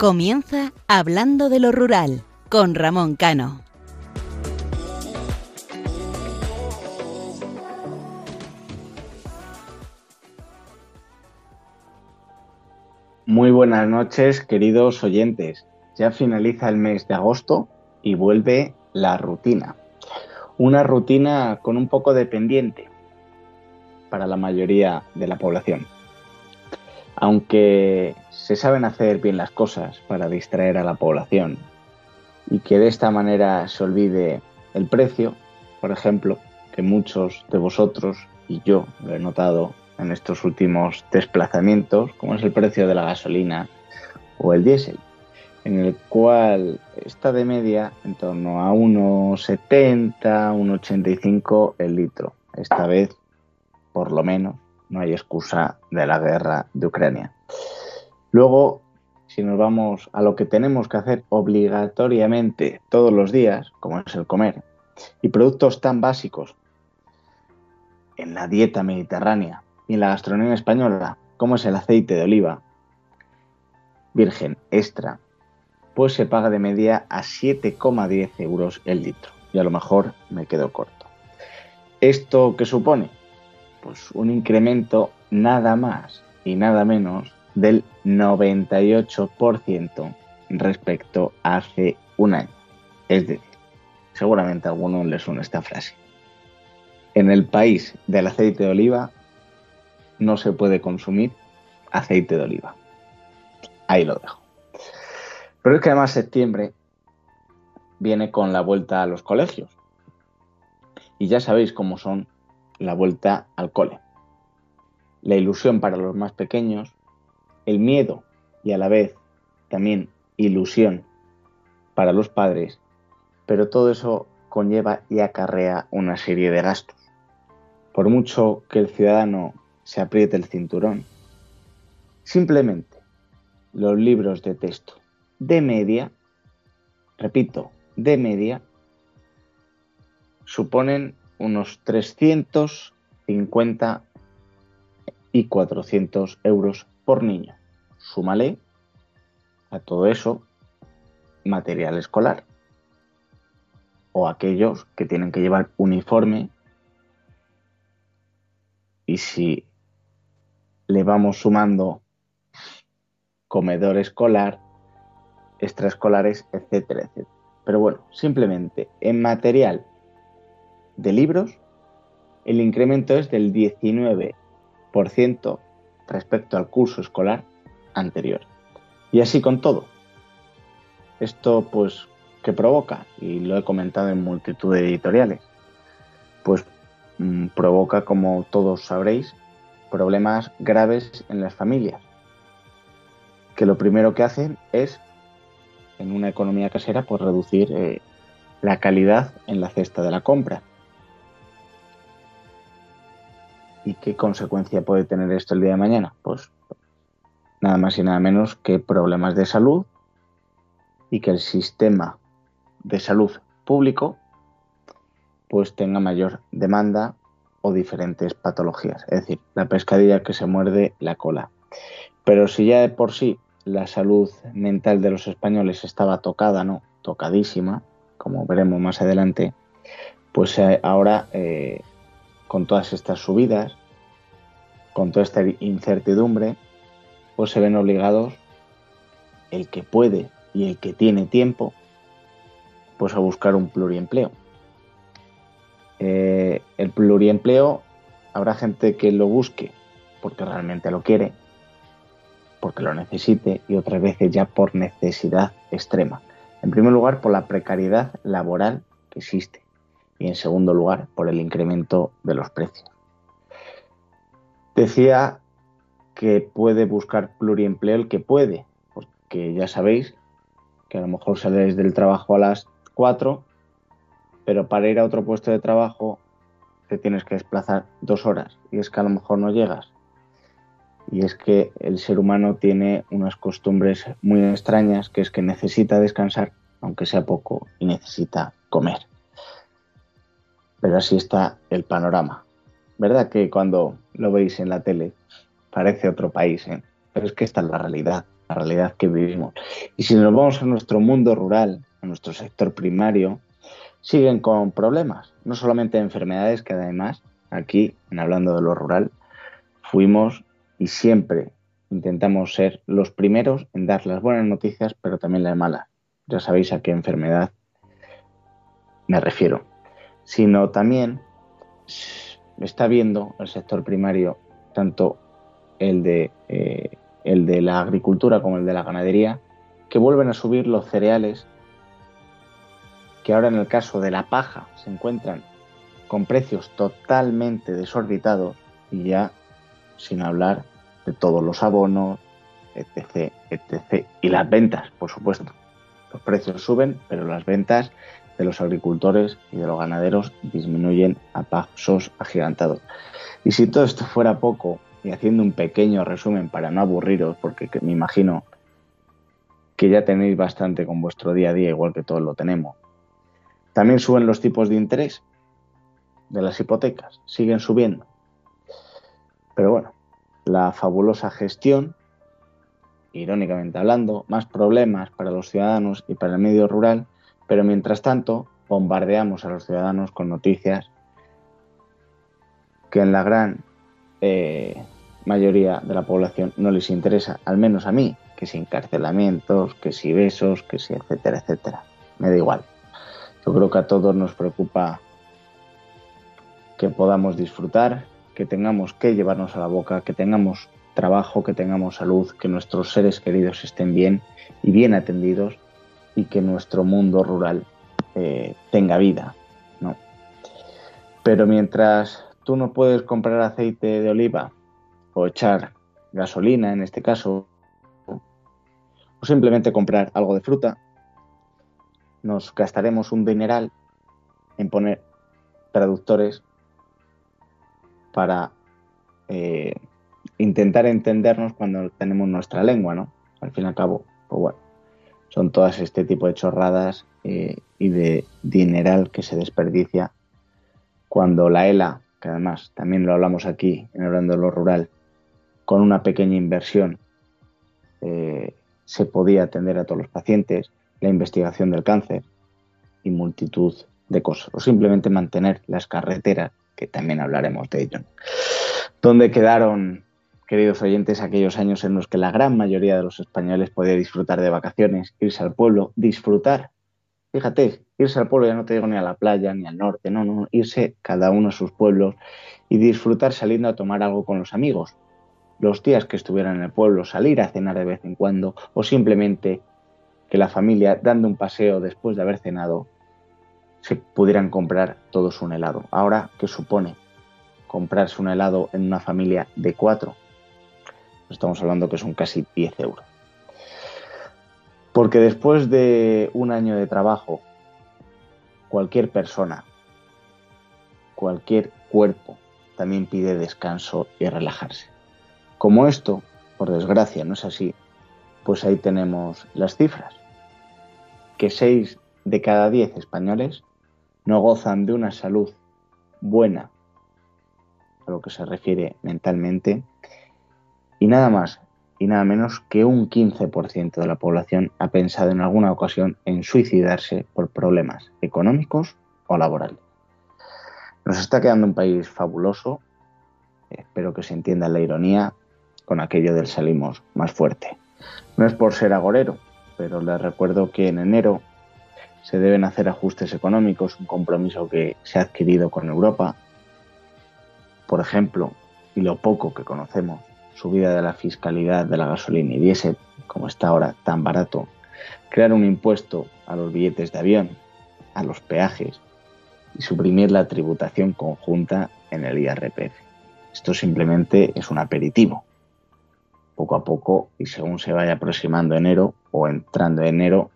Comienza Hablando de lo Rural con Ramón Cano. Muy buenas noches, queridos oyentes. Ya finaliza el mes de agosto y vuelve la rutina. Una rutina con un poco de pendiente para la mayoría de la población. Aunque se saben hacer bien las cosas para distraer a la población y que de esta manera se olvide el precio, por ejemplo, que muchos de vosotros y yo lo he notado en estos últimos desplazamientos, como es el precio de la gasolina o el diésel, en el cual está de media en torno a 1,70, 1,85 el litro. Esta vez, por lo menos, no hay excusa de la guerra de Ucrania. Luego, si nos vamos a lo que tenemos que hacer obligatoriamente todos los días, como es el comer, y productos tan básicos en la dieta mediterránea y en la gastronomía española, como es el aceite de oliva virgen extra, pues se paga de media a 7,10 euros el litro. Y a lo mejor me quedo corto. ¿Esto qué supone? Pues un incremento nada más y nada menos del 98% respecto a hace un año. Es decir, seguramente a alguno le suena esta frase. En el país del aceite de oliva no se puede consumir aceite de oliva. Ahí lo dejo. Pero es que además septiembre viene con la vuelta a los colegios. Y ya sabéis cómo son la vuelta al cole. La ilusión para los más pequeños, el miedo y a la vez también ilusión para los padres, pero todo eso conlleva y acarrea una serie de gastos. Por mucho que el ciudadano se apriete el cinturón. Simplemente los libros de texto de media, repito, de media, suponen unos 350 y 400 euros por niño. Súmale a todo eso material escolar o aquellos que tienen que llevar uniforme y si le vamos sumando comedor escolar, extraescolares, etcétera, etcétera. Pero bueno, simplemente en material de libros, el incremento es del 19% respecto al curso escolar anterior. Y así con todo. Esto pues, ¿qué provoca? Y lo he comentado en multitud de editoriales. Pues mm, provoca, como todos sabréis, problemas graves en las familias, que lo primero que hacen es, en una economía casera, pues reducir eh, la calidad en la cesta de la compra. ¿Y qué consecuencia puede tener esto el día de mañana? Pues nada más y nada menos que problemas de salud y que el sistema de salud público pues tenga mayor demanda o diferentes patologías, es decir, la pescadilla que se muerde la cola. Pero si ya de por sí la salud mental de los españoles estaba tocada, ¿no? Tocadísima, como veremos más adelante, pues eh, ahora eh, con todas estas subidas, con toda esta incertidumbre, pues se ven obligados el que puede y el que tiene tiempo, pues a buscar un pluriempleo. Eh, el pluriempleo, habrá gente que lo busque porque realmente lo quiere, porque lo necesite y otras veces ya por necesidad extrema. En primer lugar, por la precariedad laboral que existe y en segundo lugar, por el incremento de los precios. Decía que puede buscar pluriempleo el que puede, porque ya sabéis que a lo mejor sales del trabajo a las 4 pero para ir a otro puesto de trabajo te tienes que desplazar dos horas y es que a lo mejor no llegas. Y es que el ser humano tiene unas costumbres muy extrañas, que es que necesita descansar, aunque sea poco, y necesita comer. Pero así está el panorama. ¿Verdad que cuando lo veis en la tele parece otro país? Eh? Pero es que esta es la realidad. la realidad que vivimos. Y si nos vamos a nuestro mundo rural, a nuestro sector primario, siguen con problemas, no solamente enfermedades, que además aquí, en hablando de lo rural, fuimos y siempre intentamos ser los primeros en dar las buenas noticias, pero también las malas. Ya sabéis a qué enfermedad me refiero. Sino también está viendo el sector primario, tanto el de, eh, el de la agricultura como el de la ganadería, que vuelven a subir los cereales, que ahora en el caso de la paja se encuentran con precios totalmente desorbitados y ya sin hablar de todos los abonos, etc., etc. Y las ventas, por supuesto. Los precios suben, pero las ventas de los agricultores y de los ganaderos disminuyen a pasos agigantados. Y si todo esto fuera poco, y haciendo un pequeño resumen para no aburriros, porque me imagino que ya tenéis bastante con vuestro día a día, igual que todos lo tenemos. También suben los tipos de interés de las hipotecas, siguen subiendo. Pero bueno, la fabulosa gestión, irónicamente hablando, más problemas para los ciudadanos y para el medio rural, pero mientras tanto, bombardeamos a los ciudadanos con noticias que en la gran eh, mayoría de la población no les interesa, al menos a mí, que si encarcelamientos, que si besos, que si etcétera, etcétera. Me da igual. Yo creo que a todos nos preocupa que podamos disfrutar, que tengamos que llevarnos a la boca, que tengamos trabajo, que tengamos salud, que nuestros seres queridos estén bien y bien atendidos y que nuestro mundo rural eh, tenga vida, ¿no? Pero mientras tú no puedes comprar aceite de oliva o echar gasolina en este caso, o simplemente comprar algo de fruta, nos gastaremos un dineral en poner traductores para eh, intentar entendernos cuando tenemos nuestra lengua, ¿no? Al fin y al cabo, pues bueno, son todas este tipo de chorradas eh, y de dineral que se desperdicia cuando la ELA, que además también lo hablamos aquí en hablando de lo rural, con una pequeña inversión eh, se podía atender a todos los pacientes, la investigación del cáncer y multitud de cosas, o simplemente mantener las carreteras, que también hablaremos de ello. ¿Dónde quedaron queridos oyentes, aquellos años en los que la gran mayoría de los españoles podía disfrutar de vacaciones, irse al pueblo, disfrutar. Fíjate, irse al pueblo ya no te digo ni a la playa ni al norte, no, no, irse cada uno a sus pueblos y disfrutar saliendo a tomar algo con los amigos. Los días que estuvieran en el pueblo, salir a cenar de vez en cuando o simplemente que la familia, dando un paseo después de haber cenado, se pudieran comprar todos un helado. Ahora, ¿qué supone comprarse un helado en una familia de cuatro? Estamos hablando que son casi 10 euros. Porque después de un año de trabajo, cualquier persona, cualquier cuerpo, también pide descanso y relajarse. Como esto, por desgracia, no es así, pues ahí tenemos las cifras. Que 6 de cada 10 españoles no gozan de una salud buena a lo que se refiere mentalmente y nada más y nada menos que un 15% de la población ha pensado en alguna ocasión en suicidarse por problemas económicos o laborales. Nos está quedando un país fabuloso, espero que se entienda la ironía con aquello del salimos más fuerte. No es por ser agorero, pero les recuerdo que en enero se deben hacer ajustes económicos, un compromiso que se ha adquirido con Europa. Por ejemplo, y lo poco que conocemos, subida de la fiscalidad de la gasolina y diésel, como está ahora tan barato, crear un impuesto a los billetes de avión, a los peajes y suprimir la tributación conjunta en el IRPF. Esto simplemente es un aperitivo. Poco a poco y según se vaya aproximando enero o entrando enero,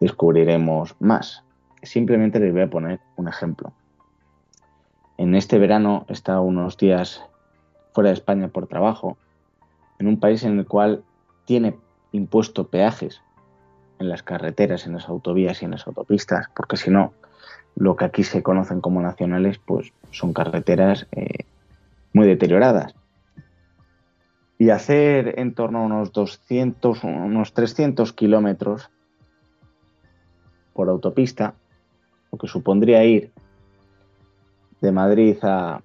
descubriremos más. Simplemente les voy a poner un ejemplo. En este verano he unos días fuera de España por trabajo, en un país en el cual tiene impuesto peajes en las carreteras, en las autovías y en las autopistas, porque si no, lo que aquí se conocen como nacionales, pues son carreteras eh, muy deterioradas. y hacer en torno a unos 200, unos 300 kilómetros por autopista, lo que supondría ir de Madrid a,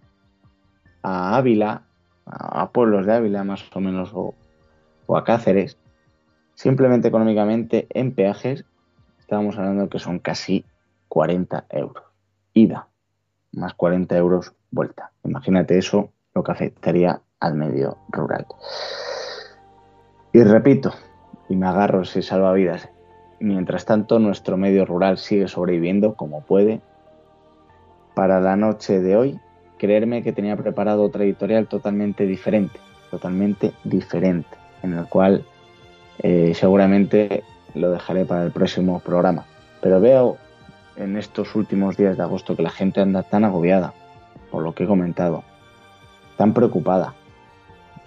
a Ávila, a, pueblos de Ávila más o menos, o, o a Cáceres, simplemente económicamente en peajes, estábamos hablando que son casi 40 euros. Ida, más 40 euros vuelta. Imagínate eso, lo que afectaría al medio rural. Y repito, y me agarro ese salvavidas, mientras tanto nuestro medio rural sigue sobreviviendo como puede. Para la noche de hoy, creerme que tenía preparado otra editorial totalmente diferente, totalmente diferente, en el cual eh, seguramente lo dejaré para el próximo programa. Pero veo en estos últimos días de agosto que la gente anda tan agobiada por lo que he comentado, tan preocupada.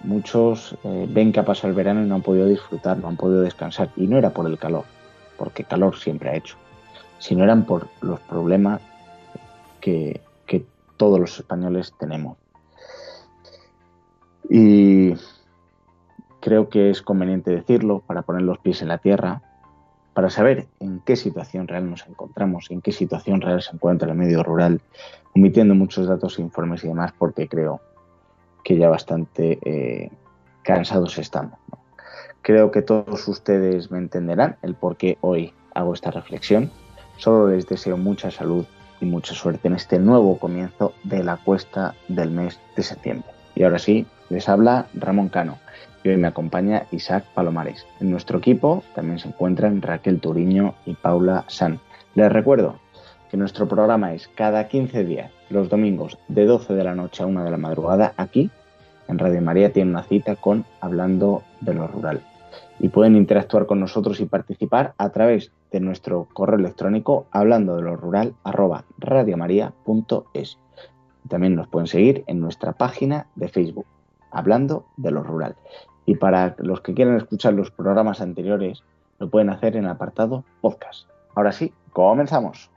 Muchos eh, ven que ha pasado el verano y no han podido disfrutar, no han podido descansar. Y no era por el calor, porque calor siempre ha hecho, sino eran por los problemas que, que todos los españoles tenemos. Y creo que es conveniente decirlo para poner los pies en la tierra, para saber en qué situación real nos encontramos, en qué situación real se encuentra el medio rural, omitiendo muchos datos informes y demás, porque creo que ya bastante eh, cansados estamos. Creo que todos ustedes me entenderán el por qué hoy hago esta reflexión. Solo les deseo mucha salud y mucha suerte en este nuevo comienzo de la cuesta del mes de septiembre. Y ahora sí, les habla Ramón Cano y hoy me acompaña Isaac Palomares. En nuestro equipo también se encuentran Raquel Turiño y Paula San. Les recuerdo que nuestro programa es cada 15 días, los domingos de 12 de la noche a 1 de la madrugada, aquí en Radio María tiene una cita con Hablando de lo Rural. Y pueden interactuar con nosotros y participar a través de nuestro correo electrónico hablando de lo rural arroba radiomaria.es. También nos pueden seguir en nuestra página de Facebook, Hablando de lo Rural. Y para los que quieran escuchar los programas anteriores, lo pueden hacer en el apartado podcast. Ahora sí, comenzamos.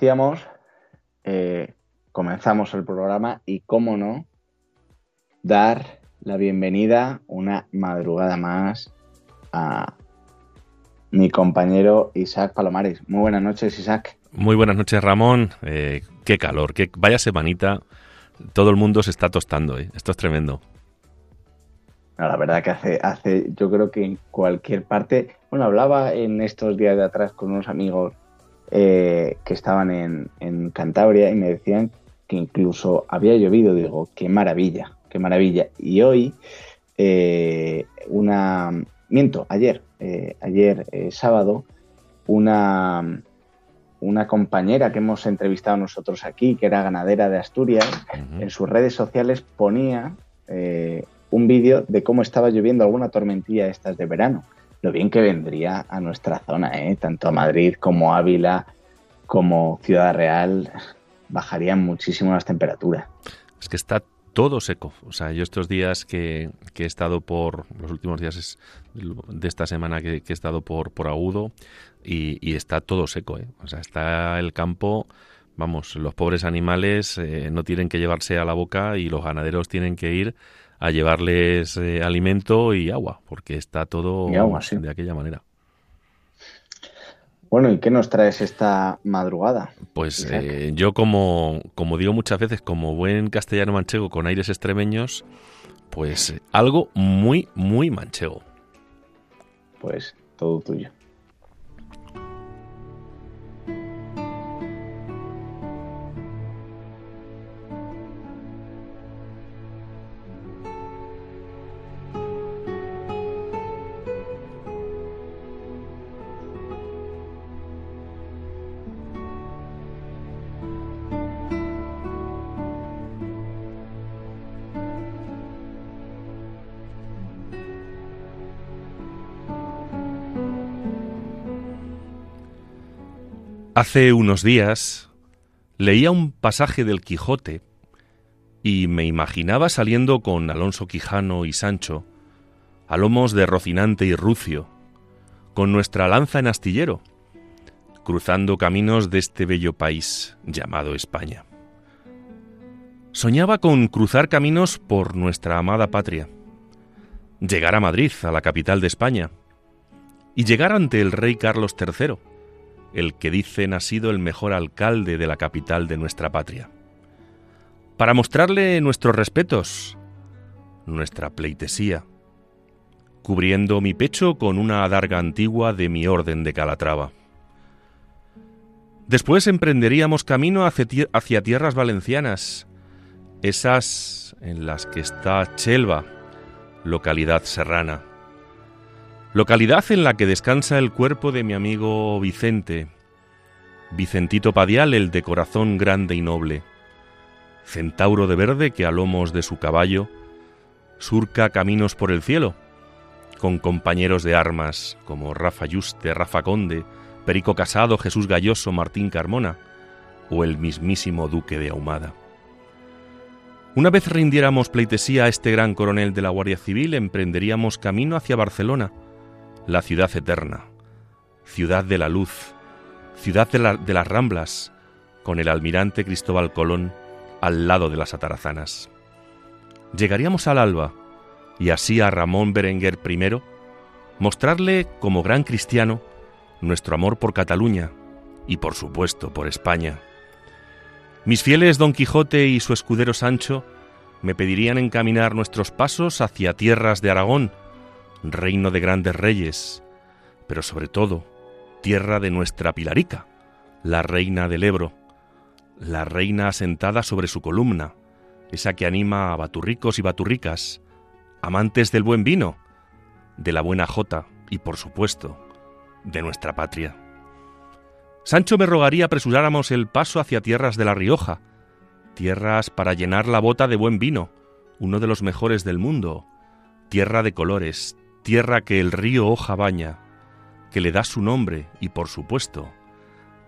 Decíamos, eh, comenzamos el programa y, cómo no, dar la bienvenida una madrugada más a mi compañero Isaac Palomares. Muy buenas noches, Isaac. Muy buenas noches, Ramón. Eh, qué calor, qué vaya semanita. Todo el mundo se está tostando, ¿eh? esto es tremendo. la verdad que hace, hace, yo creo que en cualquier parte, bueno, hablaba en estos días de atrás con unos amigos eh, que estaban en, Cantabria y me decían que incluso había llovido. Digo, qué maravilla, qué maravilla. Y hoy, eh, una. Miento, ayer, eh, ayer sábado, una, una compañera que hemos entrevistado nosotros aquí, que era ganadera de Asturias, en sus redes sociales ponía un vídeo de cómo estaba lloviendo alguna tormentilla estas de verano lo bien que vendría a nuestra zona, ¿eh? tanto a Madrid como Ávila, como Ciudad Real, bajarían muchísimo las temperaturas. Es que está todo seco. O sea, yo estos días que, he estado por, los últimos días de esta semana que, he estado por, por Agudo y, está todo seco. ¿eh? O sea, está el campo, vamos, los pobres animales eh, no tienen que llevarse a la boca y los ganaderos tienen que ir a llevarles eh, alimento y agua, porque está todo de aquella manera. Bueno, ¿y qué nos traes esta madrugada? Pues eh, yo como, como digo muchas veces, como buen castellano manchego con aires extremeños, pues algo muy, muy manchego. Pues todo tuyo. Hace unos días leía un pasaje del Quijote y me imaginaba saliendo con Alonso Quijano y Sancho a lomos de Rocinante y Rucio, con nuestra lanza en astillero, cruzando caminos de este bello país llamado España. Soñaba con cruzar caminos por nuestra amada patria, llegar a Madrid, a la capital de España, y llegar ante el rey Carlos III, el que dicen ha sido el mejor alcalde de la capital de nuestra patria. Para mostrarle nuestros respetos, nuestra pleitesía, cubriendo mi pecho con una adarga antigua de mi orden de Calatrava. Después emprenderíamos camino hacia tierras valencianas, esas en las que está Chelva, localidad serrana. Localidad en la que descansa el cuerpo de mi amigo Vicente, Vicentito Padial, el de corazón grande y noble, centauro de verde que a lomos de su caballo surca caminos por el cielo, con compañeros de armas como Rafa Yuste, Rafa Conde, Perico Casado, Jesús Galloso, Martín Carmona o el mismísimo Duque de Ahumada. Una vez rindiéramos pleitesía a este gran coronel de la Guardia Civil, emprenderíamos camino hacia Barcelona, la ciudad eterna, ciudad de la luz, ciudad de, las Ramblas, con el almirante Cristóbal Colón al lado de las atarazanas. Llegaríamos al alba y así a Ramón Berenguer I mostrarle como gran cristiano nuestro amor por Cataluña y por supuesto por España. Mis fieles Don Quijote y su escudero Sancho me pedirían encaminar nuestros pasos hacia tierras de Aragón, reino de grandes reyes, pero sobre todo tierra de nuestra Pilarica, la reina del Ebro, la reina asentada sobre su columna, esa que anima a baturricos y baturricas, amantes del buen vino, de la buena jota y, por supuesto, de nuestra patria. Sancho me rogaría apresuráramos el paso hacia tierras de La Rioja, tierras para llenar la bota de buen vino, uno de los mejores del mundo, tierra de colores, tierra que el río Hoja baña, que le da su nombre y por supuesto,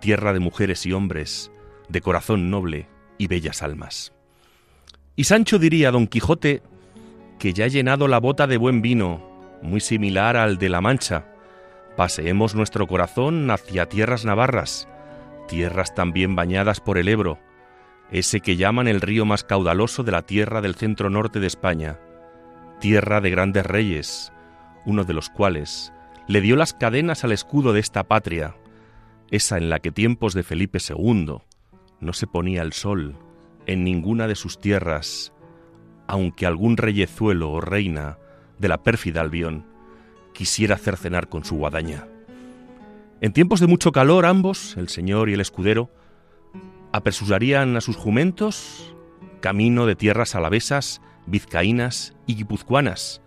tierra de mujeres y hombres, de corazón noble y bellas almas. Y Sancho diría a Don Quijote que ya ha llenado la bota de buen vino, muy similar al de la Mancha, paseemos nuestro corazón hacia tierras navarras, tierras también bañadas por el Ebro, ese que llaman el río más caudaloso de la tierra del centro norte de España, tierra de grandes reyes, uno de los cuales le dio las cadenas al escudo de esta patria, esa en la que tiempos de Felipe II no se ponía el sol en ninguna de sus tierras, aunque algún reyezuelo o reina de la pérfida Albión quisiera hacer cenar con su guadaña. En tiempos de mucho calor ambos, el señor y el escudero, apresurarían a sus jumentos camino de tierras alavesas, vizcaínas y guipuzcoanas,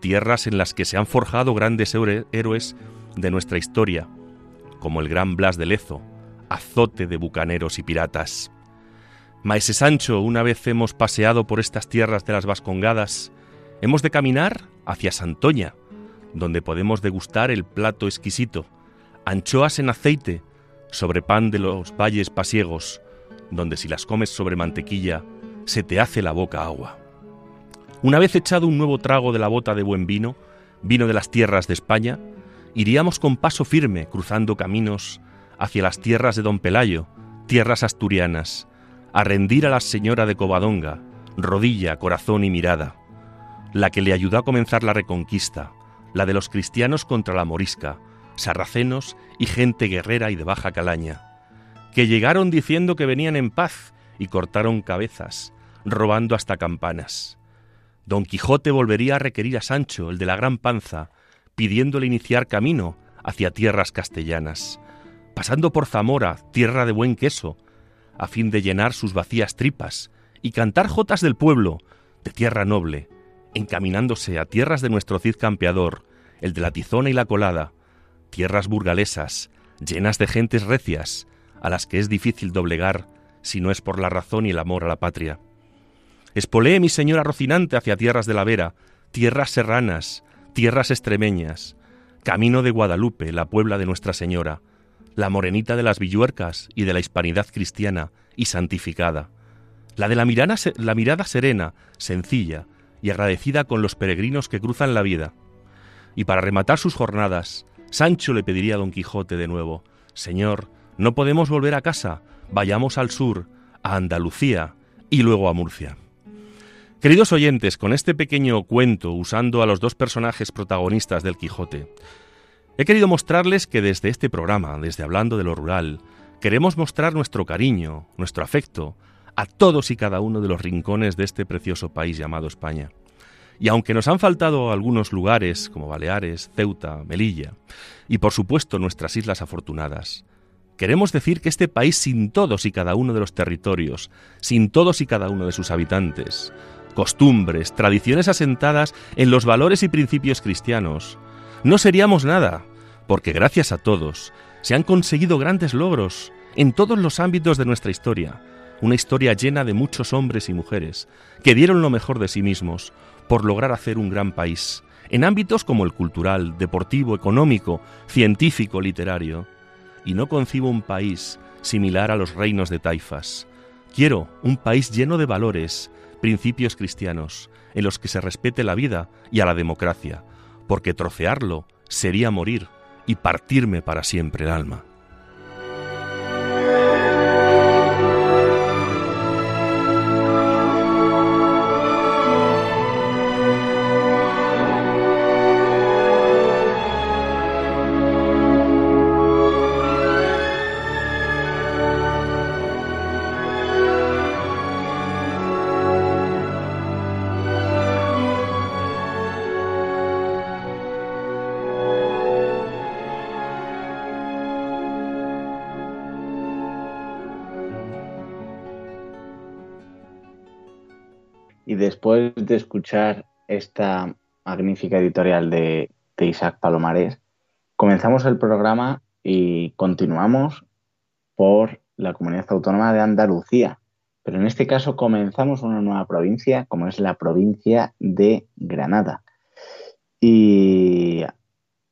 tierras en las que se han forjado grandes héroes de nuestra historia, como el gran Blas de Lezo, azote de bucaneros y piratas. Maese Sancho, una vez hemos paseado por estas tierras de las Vascongadas, hemos de caminar hacia Santoña, donde podemos degustar el plato exquisito, anchoas en aceite, sobre pan de los valles pasiegos, donde si las comes sobre mantequilla, se te hace la boca agua. Una vez echado un nuevo trago de la bota de buen vino, vino de las tierras de España, iríamos con paso firme cruzando caminos hacia las tierras de Don Pelayo, tierras asturianas, a rendir a la señora de Covadonga, rodilla, corazón y mirada, la que le ayudó a comenzar la reconquista, la de los cristianos contra la morisca, sarracenos y gente guerrera y de baja calaña, que llegaron diciendo que venían en paz y cortaron cabezas, robando hasta campanas. Don Quijote volvería a requerir a Sancho, el de la gran panza, pidiéndole iniciar camino hacia tierras castellanas, pasando por Zamora, tierra de buen queso, a fin de llenar sus vacías tripas y cantar jotas del pueblo, de tierra noble, encaminándose a tierras de nuestro Cid campeador, el de la tizona y la colada, tierras burgalesas, llenas de gentes recias, a las que es difícil doblegar si no es por la razón y el amor a la patria. Espolee mi señora Rocinante hacia tierras de la Vera, tierras serranas, tierras extremeñas, camino de Guadalupe, la Puebla de Nuestra Señora, la morenita de las villuercas y de la hispanidad cristiana y santificada, la de la mirada serena, sencilla y agradecida con los peregrinos que cruzan la vida. Y para rematar sus jornadas, Sancho le pediría a Don Quijote de nuevo, Señor, no podemos volver a casa, vayamos al sur, a Andalucía y luego a Murcia. Queridos oyentes, con este pequeño cuento, usando a los dos personajes protagonistas del Quijote, he querido mostrarles que desde este programa, desde Hablando de lo Rural, queremos mostrar nuestro cariño, nuestro afecto, a todos y cada uno de los rincones de este precioso país llamado España. Y aunque nos han faltado algunos lugares como Baleares, Ceuta, Melilla, y por supuesto nuestras islas afortunadas, queremos decir que este país sin todos y cada uno de los territorios, sin todos y cada uno de sus habitantes, costumbres, tradiciones asentadas en los valores y principios cristianos, no seríamos nada, porque gracias a todos se han conseguido grandes logros en todos los ámbitos de nuestra historia, una historia llena de muchos hombres y mujeres que dieron lo mejor de sí mismos por lograr hacer un gran país, en ámbitos como el cultural, deportivo, económico, científico, literario. Y no concibo un país similar a los reinos de taifas. Quiero un país lleno de valores, principios cristianos, en los que se respete la vida y a la democracia, porque trocearlo sería morir y partirme para siempre el alma. Después de escuchar esta magnífica editorial de, Isaac Palomares, comenzamos el programa y continuamos por la comunidad autónoma de Andalucía. Pero en este caso comenzamos una nueva provincia, como es la provincia de Granada. Y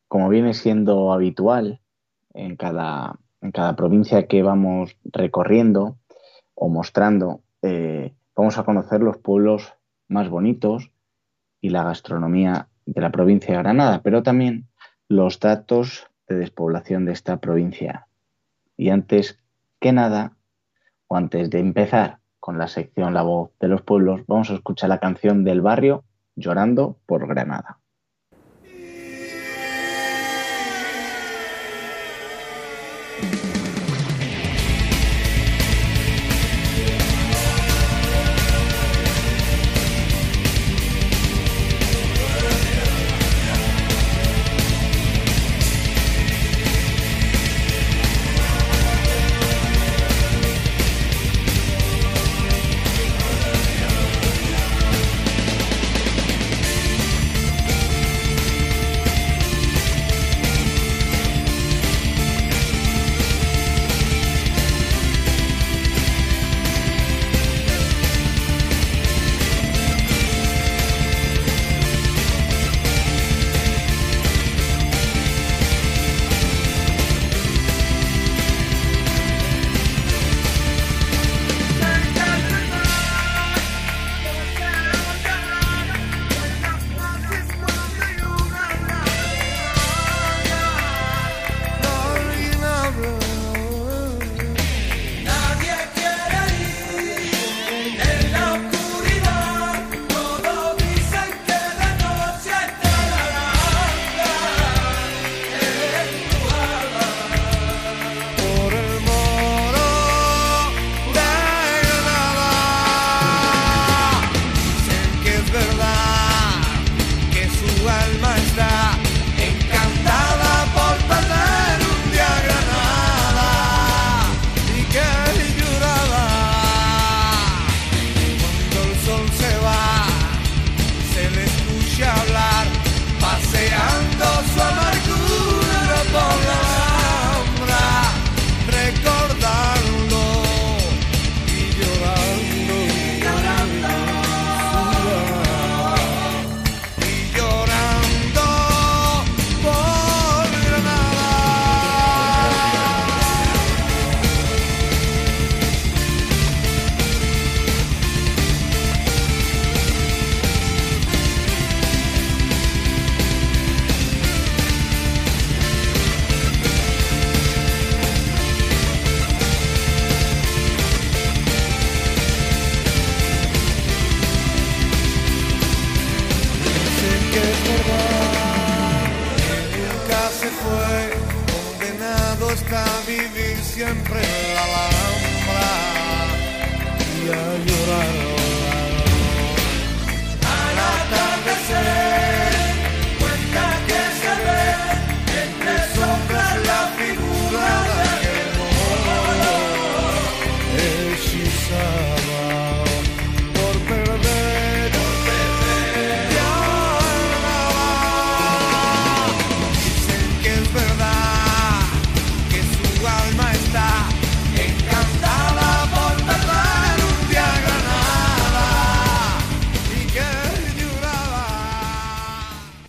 como viene siendo habitual en cada, en cada provincia que vamos recorriendo o mostrando, eh, vamos a conocer los pueblos más bonitos y la gastronomía de la provincia de Granada, pero también los datos de despoblación de esta provincia. Y antes que nada, o antes de empezar con la sección La voz de los pueblos, vamos a escuchar la canción del barrio Llorando por Granada.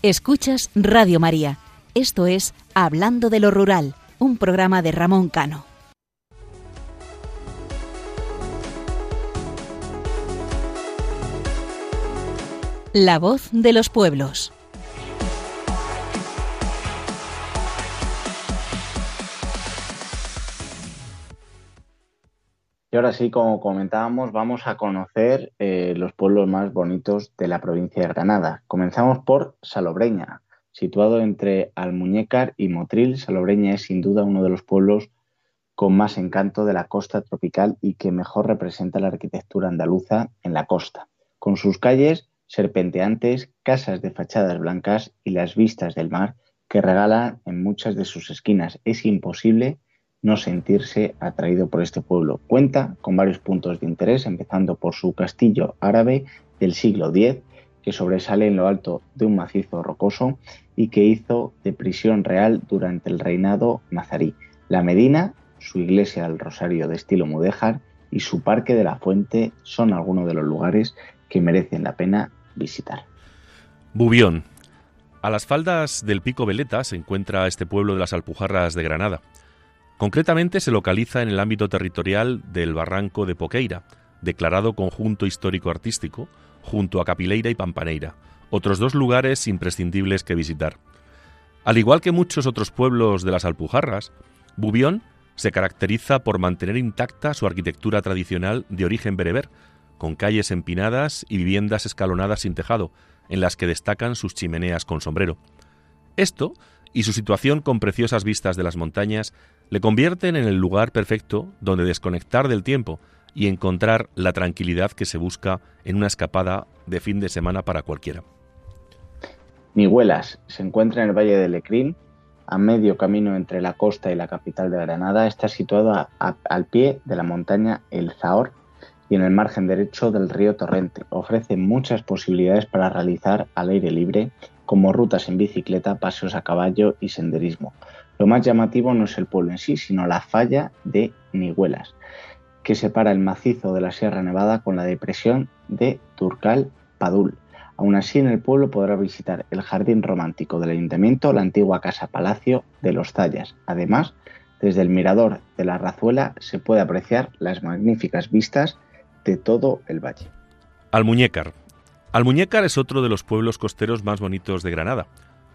Escuchas Radio María. Esto es Hablando de lo Rural, un programa de Ramón Cano. La voz de los pueblos. Y ahora sí, como comentábamos, vamos a conocer eh, los pueblos más bonitos de la provincia de Granada. Comenzamos por Salobreña, situado entre Almuñécar y Motril. Salobreña es sin duda uno de los pueblos con más encanto de la costa tropical y que mejor representa la arquitectura andaluza en la costa, con sus calles serpenteantes, casas de fachadas blancas y las vistas del mar que regalan en muchas de sus esquinas. Es imposible no sentirse atraído por este pueblo. Cuenta con varios puntos de interés, empezando por su castillo árabe del siglo X, que sobresale en lo alto de un macizo rocoso y que hizo de prisión real durante el reinado nazarí. La Medina, su iglesia del Rosario de estilo mudéjar y su parque de la Fuente son algunos de los lugares que merecen la pena visitar. Bubión. A las faldas del Pico Veleta se encuentra este pueblo de las Alpujarras de Granada. Concretamente se localiza en el ámbito territorial del Barranco de Poqueira, declarado conjunto histórico-artístico, junto a Capileira y Pampaneira, otros dos lugares imprescindibles que visitar. Al igual que muchos otros pueblos de las Alpujarras, Bubión se caracteriza por mantener intacta su arquitectura tradicional de origen bereber, con calles empinadas y viviendas escalonadas sin tejado, en las que destacan sus chimeneas con sombrero. Esto y su situación con preciosas vistas de las montañas le convierten en el lugar perfecto donde desconectar del tiempo y encontrar la tranquilidad que se busca en una escapada de fin de semana para cualquiera. Nihuelas se encuentra en el Valle de Lecrín, a medio camino entre la costa y la capital de Granada. Está situado al pie de la montaña El Zahor y en el margen derecho del río Torrente. Ofrece muchas posibilidades para realizar al aire libre, como rutas en bicicleta, paseos a caballo y senderismo. Lo más llamativo no es el pueblo en sí, sino la falla de Nihuelas, que separa el macizo de la Sierra Nevada con la depresión de Turcal Padul. Aún así, en el pueblo podrá visitar el jardín romántico del ayuntamiento, la antigua casa palacio de los Tallas. Además, desde el mirador de la Razuela se puede apreciar las magníficas vistas de todo el valle. Almuñécar. Almuñécar es otro de los pueblos costeros más bonitos de Granada,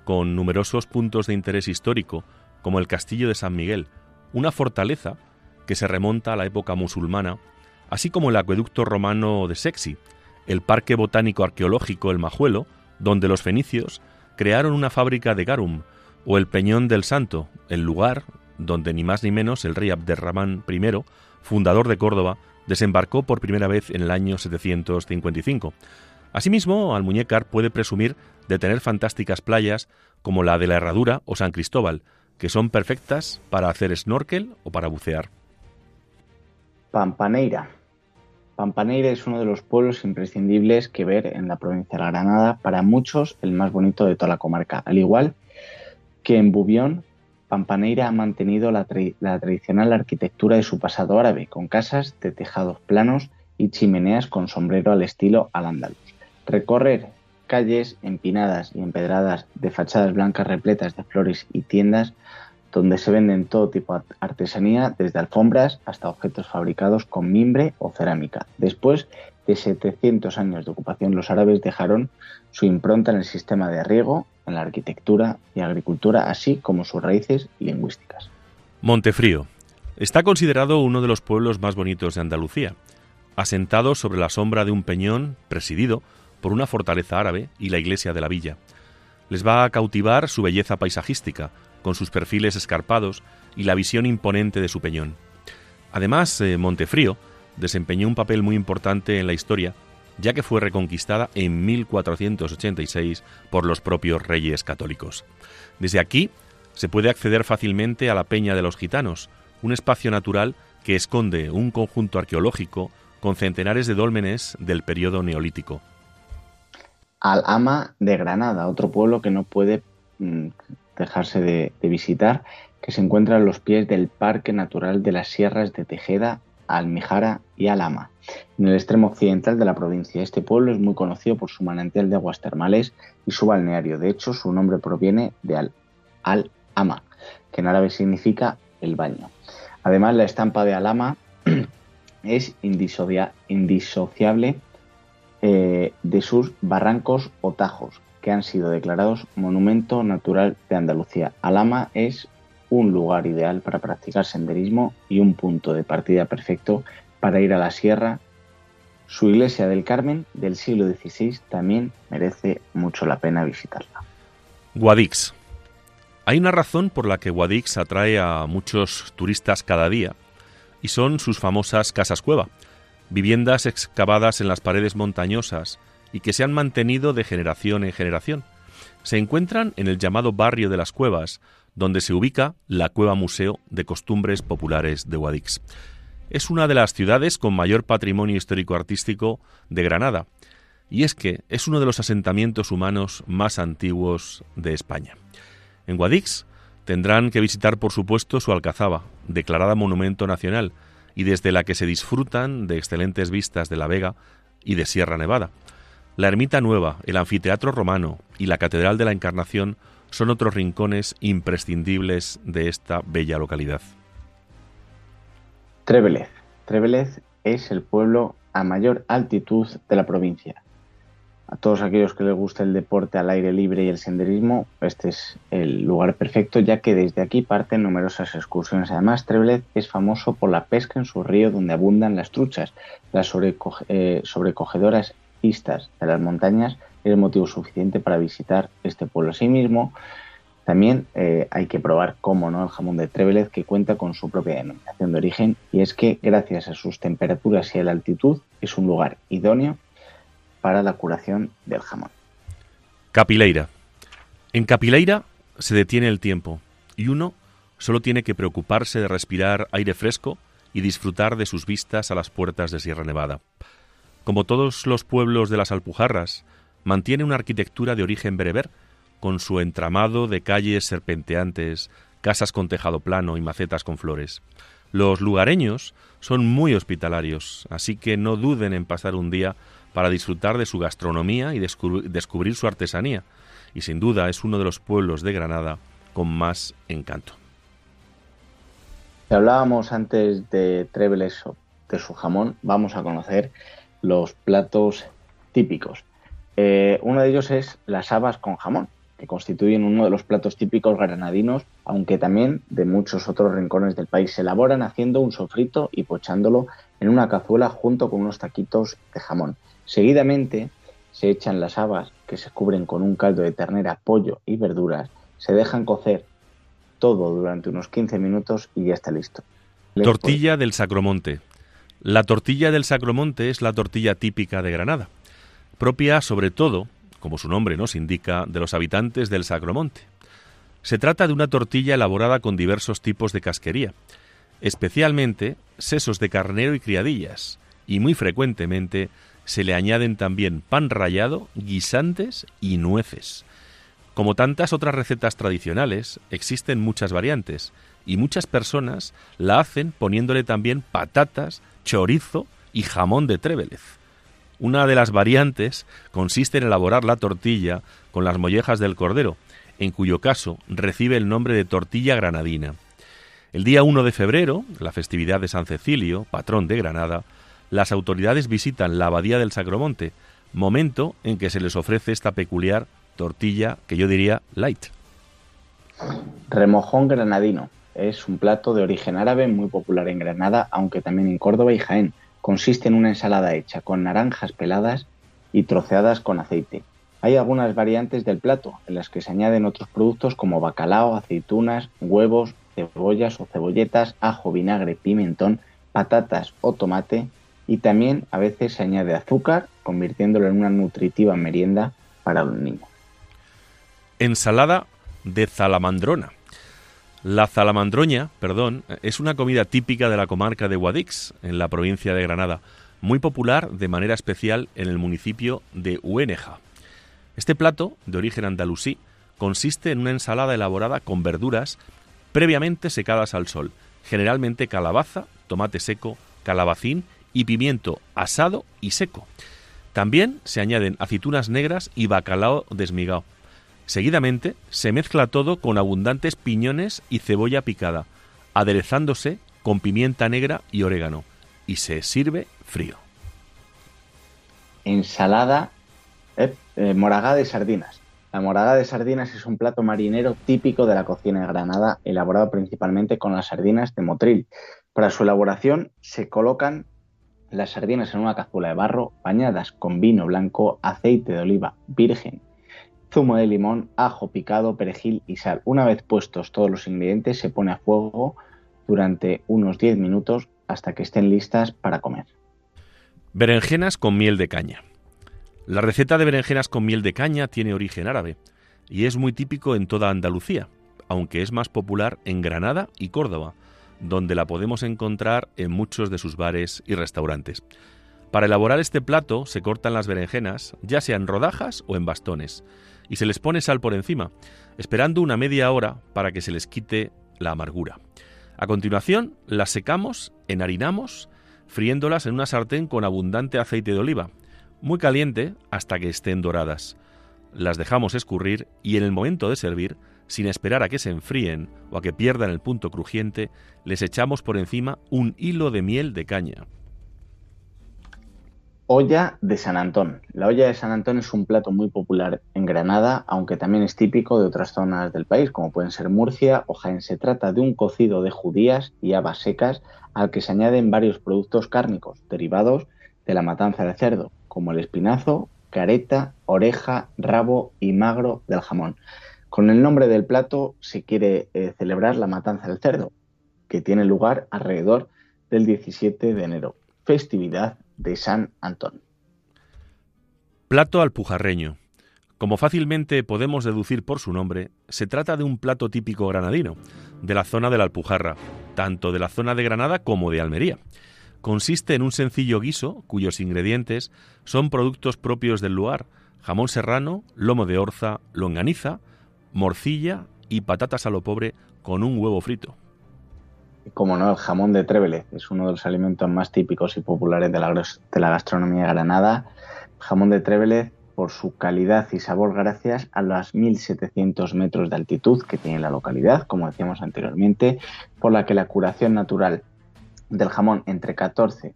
con numerosos puntos de interés histórico como el Castillo de San Miguel, una fortaleza que se remonta a la época musulmana, así como el acueducto romano de Sexi, el Parque Botánico Arqueológico El Majuelo, donde los fenicios crearon una fábrica de garum, o el Peñón del Santo, el lugar donde ni más ni menos el rey Abderramán I, fundador de Córdoba, desembarcó por primera vez en el año 755. Asimismo, Almuñécar puede presumir de tener fantásticas playas como la de la Herradura o San Cristóbal, que son perfectas para hacer snorkel o para bucear. Pampaneira. Pampaneira es uno de los pueblos imprescindibles que ver en la provincia de Granada, para muchos el más bonito de toda la comarca. Al igual que en Bubión, Pampaneira ha mantenido la, la tradicional arquitectura de su pasado árabe, con casas de tejados planos y chimeneas con sombrero al estilo al-ándalus. Recorrer calles empinadas y empedradas de fachadas blancas repletas de flores y tiendas donde se venden todo tipo de artesanía, desde alfombras hasta objetos fabricados con mimbre o cerámica. Después de 700 años de ocupación, los árabes dejaron su impronta en el sistema de riego, en la arquitectura y agricultura, así como sus raíces lingüísticas. Montefrío. Está considerado uno de los pueblos más bonitos de Andalucía, asentado sobre la sombra de un peñón presidido por una fortaleza árabe y la iglesia de la villa. Les va a cautivar su belleza paisajística, con sus perfiles escarpados y la visión imponente de su peñón. Además, eh, Montefrío desempeñó un papel muy importante en la historia, ya que fue reconquistada en 1486 por los propios reyes católicos. Desde aquí se puede acceder fácilmente a la Peña de los Gitanos, un espacio natural que esconde un conjunto arqueológico con centenares de dólmenes del periodo neolítico. Al-Ama de Granada, otro pueblo que no puede mm, dejarse de, visitar, que se encuentra a los pies del Parque Natural de las Sierras de Tejeda Almijara y Alama, en el extremo occidental de la provincia. Este pueblo es muy conocido por su manantial de aguas termales y su balneario. De hecho, su nombre proviene de Al, Al-Ama, que en árabe significa el baño. Además, la estampa de Alama es indisociable eh, de sus barrancos o tajos, que han sido declarados Monumento Natural de Andalucía. Alama es un lugar ideal para practicar senderismo y un punto de partida perfecto para ir a la sierra. Su iglesia del Carmen del siglo XVI también merece mucho la pena visitarla. Guadix. Hay una razón por la que Guadix atrae a muchos turistas cada día y son sus famosas casas cueva, viviendas excavadas en las paredes montañosas y que se han mantenido de generación en generación. Se encuentran en el llamado barrio de las cuevas, donde se ubica la Cueva Museo de Costumbres Populares de Guadix. Es una de las ciudades con mayor patrimonio histórico-artístico de Granada, y es que es uno de los asentamientos humanos más antiguos de España. En Guadix tendrán que visitar, por supuesto, su alcazaba, declarada Monumento Nacional, y desde la que se disfrutan de excelentes vistas de la Vega y de Sierra Nevada. La Ermita Nueva, el Anfiteatro Romano y la Catedral de la Encarnación son otros rincones imprescindibles de esta bella localidad. Trevelez. Trevelez es el pueblo a mayor altitud de la provincia. A todos aquellos que les gusta el deporte al aire libre y el senderismo, este es el lugar perfecto ya que desde aquí parten numerosas excursiones. Además, Trevelez es famoso por la pesca en su río donde abundan las truchas. Las eh, sobrecogedoras vistas de las montañas es motivo suficiente para visitar este pueblo. Asimismo, también eh, hay que probar, cómo no, el jamón de Trevelez, que cuenta con su propia denominación de origen, y es que gracias a sus temperaturas y a la altitud es un lugar idóneo para la curación del jamón. Capileira. En Capileira se detiene el tiempo y uno solo tiene que preocuparse de respirar aire fresco y disfrutar de sus vistas a las puertas de Sierra Nevada. Como todos los pueblos de las Alpujarras, mantiene una arquitectura de origen bereber, con su entramado de calles serpenteantes, casas con tejado plano y macetas con flores. Los lugareños son muy hospitalarios, así que no duden en pasar un día para disfrutar de su gastronomía y descubrir su artesanía, y sin duda es uno de los pueblos de Granada con más encanto. Hablábamos antes de Treveles de su jamón, vamos a conocer los platos típicos. Eh, uno de ellos es las habas con jamón, que constituyen uno de los platos típicos granadinos, aunque también de muchos otros rincones del país. Se elaboran haciendo un sofrito y pochándolo en una cazuela junto con unos taquitos de jamón. Seguidamente se echan las habas, que se cubren con un caldo de ternera, pollo y verduras, se dejan cocer todo durante unos 15 minutos y ya está listo. Tortilla del Sacromonte. La tortilla del Sacromonte es la tortilla típica de Granada, propia sobre todo, como su nombre nos indica, de los habitantes del Sacromonte. Se trata de una tortilla elaborada con diversos tipos de casquería, especialmente sesos de carnero y criadillas, y muy frecuentemente se le añaden también pan rallado, guisantes y nueces. Como tantas otras recetas tradicionales, existen muchas variantes, y muchas personas la hacen poniéndole también patatas, chorizo y jamón de Trévelez. Una de las variantes consiste en elaborar la tortilla con las mollejas del cordero, en cuyo caso recibe el nombre de tortilla granadina. El día 1 de febrero, la festividad de San Cecilio, patrón de Granada, las autoridades visitan la abadía del Sacromonte, momento en que se les ofrece esta peculiar tortilla que yo diría light. Remojón granadino. Es un plato de origen árabe muy popular en Granada, aunque también en Córdoba y Jaén. Consiste en una ensalada hecha con naranjas peladas y troceadas con aceite. Hay algunas variantes del plato en las que se añaden otros productos como bacalao, aceitunas, huevos, cebollas o cebolletas, ajo, vinagre, pimentón, patatas o tomate y también a veces se añade azúcar, convirtiéndolo en una nutritiva merienda para los niños. Ensalada de zalamandrona. La zalamandroña, perdón, es una comida típica de la comarca de Guadix, en la provincia de Granada, muy popular de manera especial en el municipio de Ueneja. Este plato, de origen andalusí, consiste en una ensalada elaborada con verduras previamente secadas al sol, generalmente calabaza, tomate seco, calabacín y pimiento asado y seco. También se añaden aceitunas negras y bacalao desmigado. Seguidamente se mezcla todo con abundantes piñones y cebolla picada, aderezándose con pimienta negra y orégano, y se sirve frío. Ensalada eh, eh, de sardinas. La moragada de sardinas es un plato marinero típico de la cocina de Granada, elaborado principalmente con las sardinas de motril. Para su elaboración se colocan las sardinas en una cazuela de barro bañadas con vino blanco, aceite de oliva virgen, zumo de limón, ajo picado, perejil y sal. Una vez puestos todos los ingredientes se pone a fuego durante unos 10 minutos hasta que estén listas para comer. Berenjenas con miel de caña. La receta de berenjenas con miel de caña tiene origen árabe y es muy típico en toda Andalucía, aunque es más popular en Granada y Córdoba, donde la podemos encontrar en muchos de sus bares y restaurantes. Para elaborar este plato se cortan las berenjenas, ya sea en rodajas o en bastones, y se les pone sal por encima, esperando una media hora para que se les quite la amargura. A continuación, las secamos, enharinamos, friéndolas en una sartén con abundante aceite de oliva, muy caliente hasta que estén doradas. Las dejamos escurrir y en el momento de servir sin esperar a que se enfríen o a que pierdan el punto crujiente, les echamos por encima un hilo de miel de caña. Olla de San Antón. La olla de San Antón es un plato muy popular en Granada, aunque también es típico de otras zonas del país, como pueden ser Murcia o Jaén. Se trata de un cocido de judías y habas secas al que se añaden varios productos cárnicos derivados de la matanza de cerdo, como el espinazo, careta, oreja, rabo y magro del jamón. Con el nombre del plato se quiere eh, celebrar la matanza del cerdo, que tiene lugar alrededor del 17 de enero, festividad de San Antón. Plato alpujarreño. Como fácilmente podemos deducir por su nombre, se trata de un plato típico granadino, de la zona de la Alpujarra, tanto de la zona de Granada como de Almería. Consiste en un sencillo guiso cuyos ingredientes son productos propios del lugar, jamón serrano, lomo de orza, longaniza, morcilla y patatas a lo pobre con un huevo frito. Como no, el jamón de Trévelez es uno de los alimentos más típicos y populares de la, de gastronomía granada. Jamón de Trévelez por su calidad y sabor gracias a los 1700 metros de altitud que tiene la localidad, como decíamos anteriormente, por la que la curación natural del jamón entre 14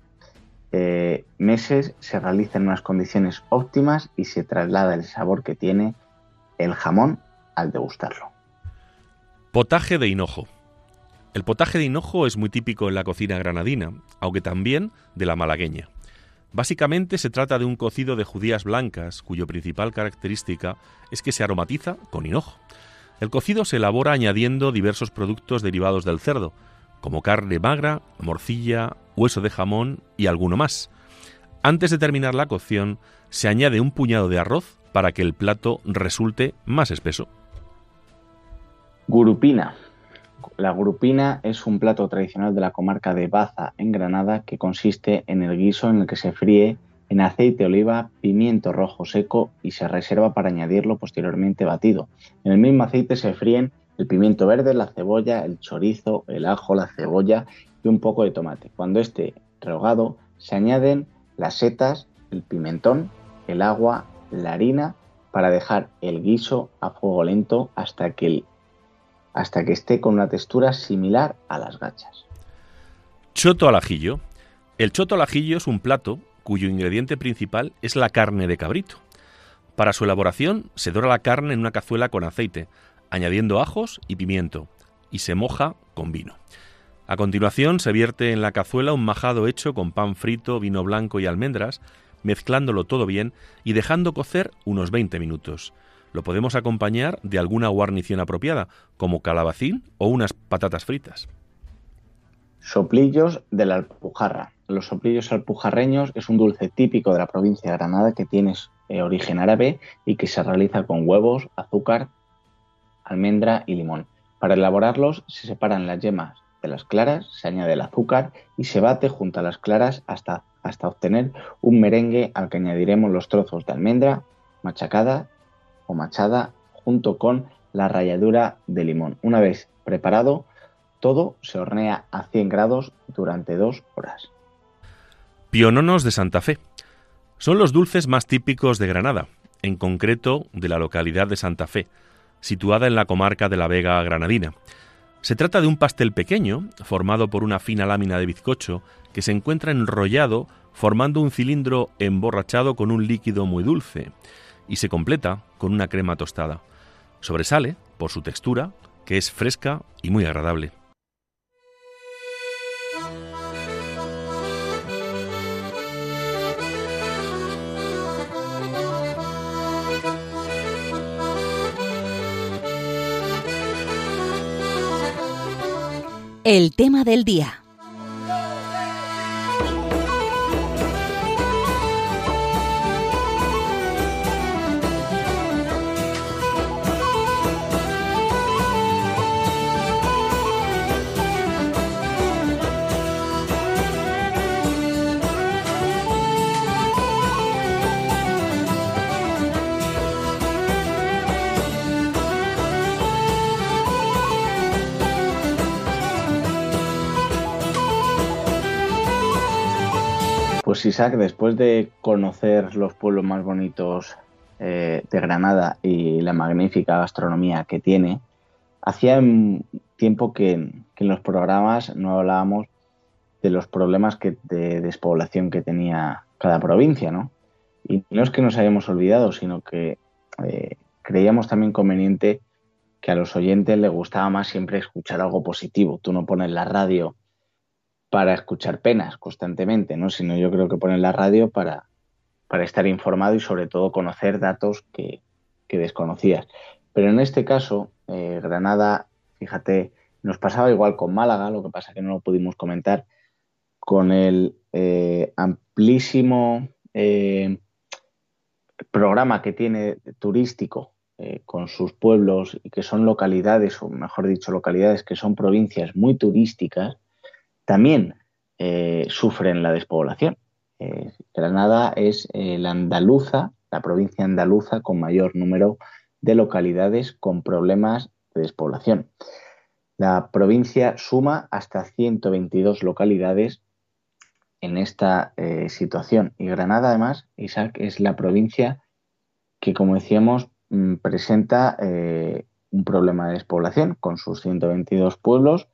eh, meses se realiza en unas condiciones óptimas y se traslada el sabor que tiene el jamón al degustarlo. Potaje de hinojo. El potaje de hinojo es muy típico en la cocina granadina, aunque también de la malagueña. Básicamente se trata de un cocido de judías blancas, cuyo principal característica es que se aromatiza con hinojo. El cocido se elabora añadiendo diversos productos derivados del cerdo, como carne magra, morcilla, hueso de jamón y alguno más. Antes de terminar la cocción, se añade un puñado de arroz para que el plato resulte más espeso. Gurupina. La gurupina es un plato tradicional de la comarca de Baza, en Granada, que consiste en el guiso en el que se fríe en aceite de oliva, pimiento rojo seco y se reserva para añadirlo posteriormente batido. En el mismo aceite se fríen el pimiento verde, la cebolla, el chorizo, el ajo, la cebolla y un poco de tomate. Cuando esté rehogado, se añaden las setas, el pimentón, el agua, la harina para dejar el guiso a fuego lento hasta que el hasta que esté con una textura similar a las gachas. Choto al ajillo. El choto al ajillo es un plato cuyo ingrediente principal es la carne de cabrito. Para su elaboración se dora la carne en una cazuela con aceite, añadiendo ajos y pimiento, y se moja con vino. A continuación se vierte en la cazuela un majado hecho con pan frito, vino blanco y almendras, mezclándolo todo bien y dejando cocer unos 20 minutos. Lo podemos acompañar de alguna guarnición apropiada, como calabacín o unas patatas fritas. Soplillos de la Alpujarra. Los soplillos alpujarreños es un dulce típico de la provincia de Granada que tiene eh, origen árabe y que se realiza con huevos, azúcar, almendra y limón. Para elaborarlos se separan las yemas de las claras, se añade el azúcar y se bate junto a las claras hasta, hasta obtener un merengue al que añadiremos los trozos de almendra machacada o machada junto con la ralladura de limón. Una vez preparado, todo se hornea a 100 grados durante dos horas. Piononos de Santa Fe. Son los dulces más típicos de Granada, en concreto de la localidad de Santa Fe, situada en la comarca de la Vega Granadina. Se trata de un pastel pequeño, formado por una fina lámina de bizcocho, que se encuentra enrollado formando un cilindro emborrachado con un líquido muy dulce, y se completa con una crema tostada. Sobresale por su textura, que es fresca y muy agradable. El tema del día. Pues Isaac, después de conocer los pueblos más bonitos eh, de Granada y la magnífica gastronomía que tiene, hacía tiempo que, en los programas no hablábamos de los problemas de despoblación que tenía cada provincia, ¿no? Y no es que nos hayamos olvidado, sino que eh, creíamos también conveniente que a los oyentes les gustaba más siempre escuchar algo positivo. Tú no pones la radio para escuchar penas constantemente, ¿no? Sino yo creo que ponen la radio para, para estar informado y sobre todo conocer datos que, desconocías. Pero en este caso, eh, Granada, fíjate, nos pasaba igual con Málaga, lo que pasa que no lo pudimos comentar, con el eh, amplísimo eh, programa que tiene turístico con sus pueblos y que son localidades, o mejor dicho, localidades que son provincias muy turísticas, también eh, sufren la despoblación. Eh, Granada es eh, la andaluza, la provincia andaluza con mayor número de localidades con problemas de despoblación. La provincia suma hasta 122 localidades en esta situación. Y Granada, además, Isaac, es la provincia que, como decíamos, mm, presenta un problema de despoblación con sus 122 pueblos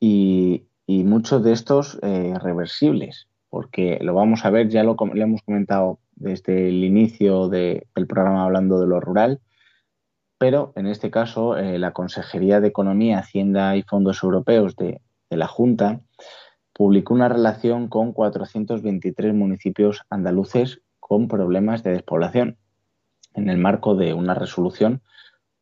y, muchos de estos eh, reversibles, porque lo vamos a ver, ya lo, hemos comentado desde el inicio del programa hablando de lo rural, pero en este caso eh, la Consejería de Economía, Hacienda y Fondos Europeos de, la Junta publicó una relación con 423 municipios andaluces con problemas de despoblación en el marco de una resolución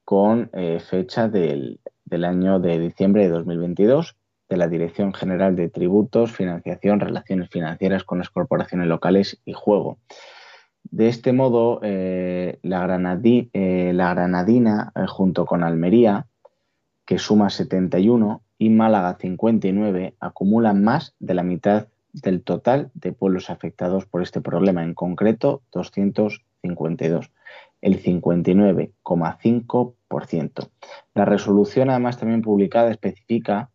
con eh, fecha del, año de diciembre de 2022 de la Dirección General de Tributos, Financiación, Relaciones Financieras con las Corporaciones Locales y Juego. De este modo, eh, la, eh, la, Granadina, eh, junto con Almería, que suma 71, y Málaga 59, acumulan más de la mitad del total de pueblos afectados por este problema, en concreto 252, el 59,5%. La resolución, además, también publicada, especifica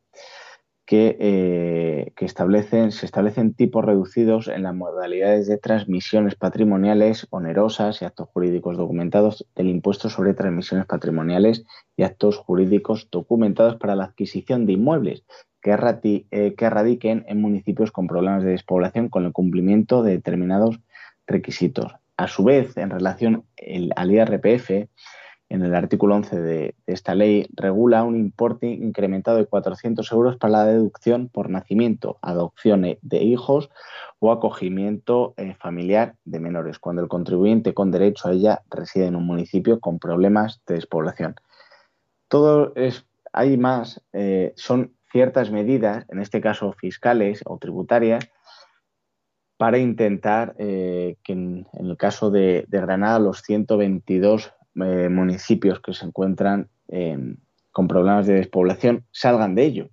eh, que, establecen, se establecen tipos reducidos en las modalidades de transmisiones patrimoniales onerosas y actos jurídicos documentados del impuesto sobre transmisiones patrimoniales y actos jurídicos documentados para la adquisición de inmuebles que, eh, que radiquen en municipios con problemas de despoblación con el cumplimiento de determinados requisitos. A su vez, en relación al IRPF, en el artículo 11 de, esta ley regula un importe incrementado de 400 euros para la deducción por nacimiento, adopción de hijos o acogimiento eh, familiar de menores, cuando el contribuyente con derecho a ella reside en un municipio con problemas de despoblación. Todo es, hay más, eh, son ciertas medidas, en este caso fiscales o tributarias, para intentar eh, que en, el caso de, de Granada los 122 eh, municipios que se encuentran em, con problemas de despoblación salgan de ello.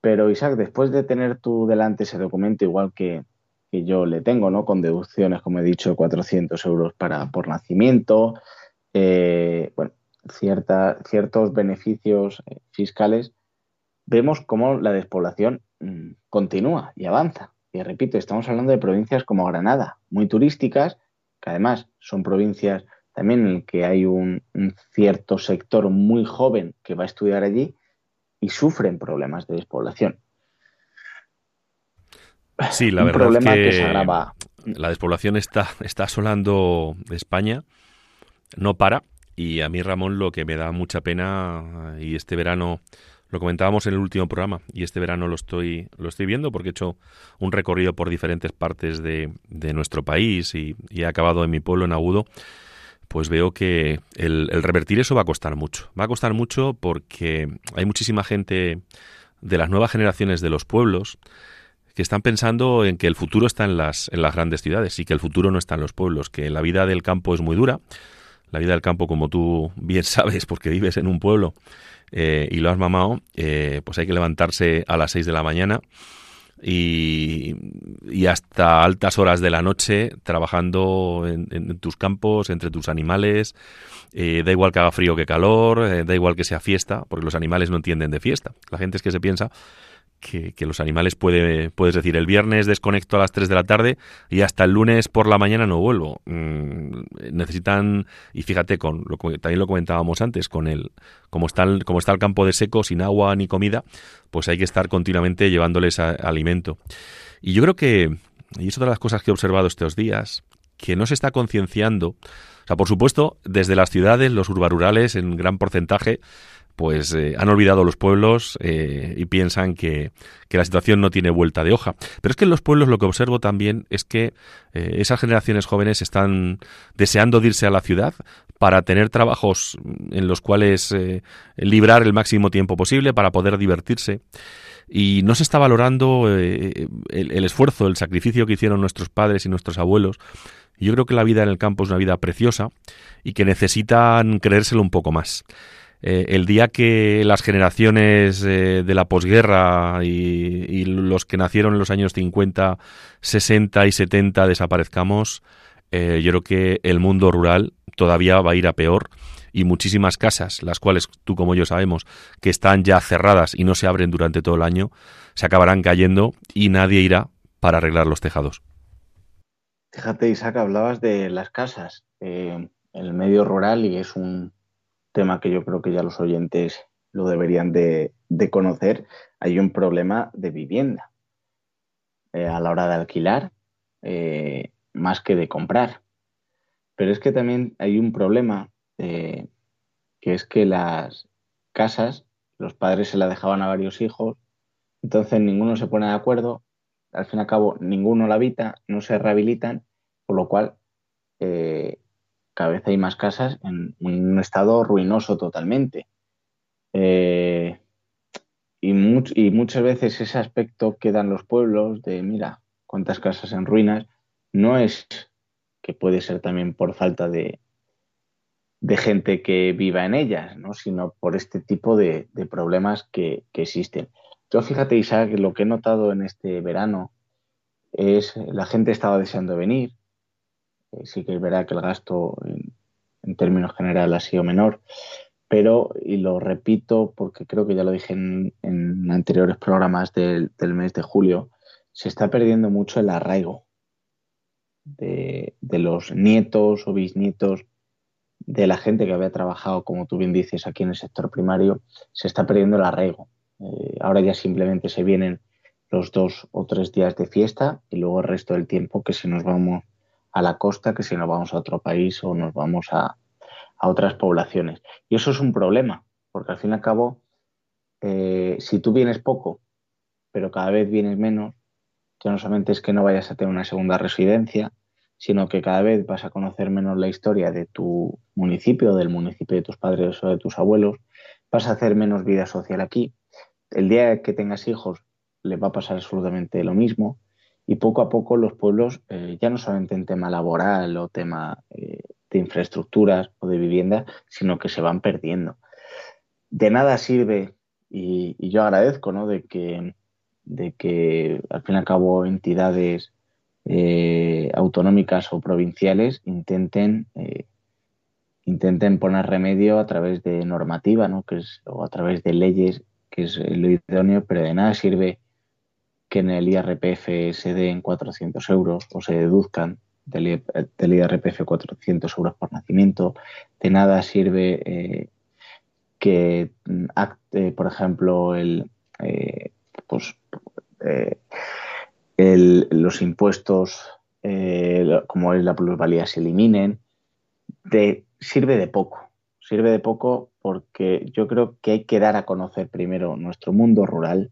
Pero Isaac, después de tener tú delante ese documento, igual que, yo le tengo, ¿no? Con deducciones, como he dicho, 400 euros para, por nacimiento, eh, bueno, ciertos beneficios eh, fiscales, vemos cómo la despoblación mm, continúa y avanza. y repito, estamos hablando de provincias como Granada, muy turísticas, que además son provincias también en que hay un, cierto sector muy joven que va a estudiar allí y sufren problemas de despoblación. Sí, la verdad problema que, se agrava. la despoblación está, está asolando España, no para, y a mí Ramón lo que me da mucha pena, y este verano lo comentábamos en el último programa y este verano lo estoy, lo estoy viendo porque he hecho un recorrido por diferentes partes de, de nuestro país y, he acabado en mi pueblo, en Agudo pues veo que el, revertir eso va a costar mucho. Va a costar mucho porque hay muchísima gente de las nuevas generaciones de los pueblos que están pensando en que el futuro está en las, en las grandes ciudades y que el futuro no está en los pueblos, que la vida del campo es muy dura. La vida del campo, como tú bien sabes, porque vives en un pueblo eh, y lo has mamado, eh, pues hay que levantarse a las 6 de la mañana y, hasta altas horas de la noche trabajando en, tus campos, entre tus animales. Eh, da igual que haga frío que calor, da igual que sea fiesta, porque los animales no entienden de fiesta. La gente es que se piensa que, los animales puede, puedes decir, el viernes desconecto a las 3 de la tarde y hasta el lunes por la mañana no vuelvo. Mm, necesitan, y fíjate, con lo, también lo comentábamos antes, con el, como está el, como está el campo de seco, sin agua ni comida, pues hay que estar continuamente llevándoles alimento. Y yo creo que, y es otra de las cosas que he observado estos días, que no se está concienciando, o sea, por supuesto, desde las ciudades, los urbarurales, en gran porcentaje, pues eh, han olvidado los pueblos eh, y piensan que, la situación no tiene vuelta de hoja. Pero es que en los pueblos lo que observo también es que eh, esas generaciones jóvenes están deseando irse a la ciudad para tener trabajos en los cuales librar el máximo tiempo posible, para poder divertirse. Y no se está valorando el, el esfuerzo, el sacrificio que hicieron nuestros padres y nuestros abuelos yo creo que la vida en el campo es una vida preciosa y que necesitan creérselo un poco más. Eh, el día que las generaciones eh, de la posguerra y, los que nacieron en los años 50, 60 y 70 desaparezcamos, eh, yo creo que el mundo rural todavía va a ir a peor y muchísimas casas, las cuales tú como yo sabemos que están ya cerradas y no se abren durante todo el año, se acabarán cayendo y nadie irá para arreglar los tejados. Fíjate, Isaac, hablabas de las casas, el medio rural y es un, tema que yo creo que ya los oyentes lo deberían de, conocer, hay un problema de vivienda eh, a la hora de alquilar eh, más que de comprar. Pero es que también hay un problema eh, que es que las casas, los padres se la dejaban a varios hijos, entonces ninguno se pone de acuerdo, al fin y al cabo ninguno la habita, no se rehabilitan, por lo cual cada vez hay más casas en un estado ruinoso totalmente. Eh, y, muchas veces ese aspecto que dan los pueblos de, mira, cuántas casas en ruinas, no es que puede ser también por falta de, de gente que viva en ellas, ¿no? sino por este tipo de, problemas que, que, existen. Yo fíjate, Isaac, lo que he notado en este verano es la gente estaba deseando venir, sí que es verdad que el gasto en, términos generales ha sido menor, pero, y lo repito porque creo que ya lo dije en, anteriores programas del, mes de julio, se está perdiendo mucho el arraigo de, los nietos o bisnietos de la gente que había trabajado, como tú bien dices, aquí en el sector primario, se está perdiendo el arraigo. Eh, ahora ya simplemente se vienen los dos o tres días de fiesta y luego el resto del tiempo que si nos vamos a la costa que si nos vamos a otro país o nos vamos a, otras poblaciones. Y eso es un problema, porque al fin y al cabo, eh, si tú vienes poco, pero cada vez vienes menos, ya no solamente es que no vayas a tener una segunda residencia, sino que cada vez vas a conocer menos la historia de tu municipio, del municipio de tus padres o de tus abuelos, vas a hacer menos vida social aquí. El día que tengas hijos, les va a pasar absolutamente lo mismo y poco a poco los pueblos, eh, ya no solamente en tema laboral o tema eh, de infraestructuras o de vivienda, sino que se van perdiendo. De nada sirve, y, yo agradezco, ¿no? de, que, de que al fin y al cabo entidades eh, autonómicas o provinciales intenten, intenten poner remedio a través de normativa, ¿no? que es, o a través de leyes, que es lo idóneo, pero de nada sirve que en el IRPF se den 400 euros o se deduzcan del, IRPF 400 euros por nacimiento. De nada sirve eh, que, acte, por ejemplo, el, eh, pues, eh, los impuestos como es la plusvalía se eliminen. sirve de poco. Sirve de poco porque yo creo que hay que dar a conocer primero nuestro mundo rural,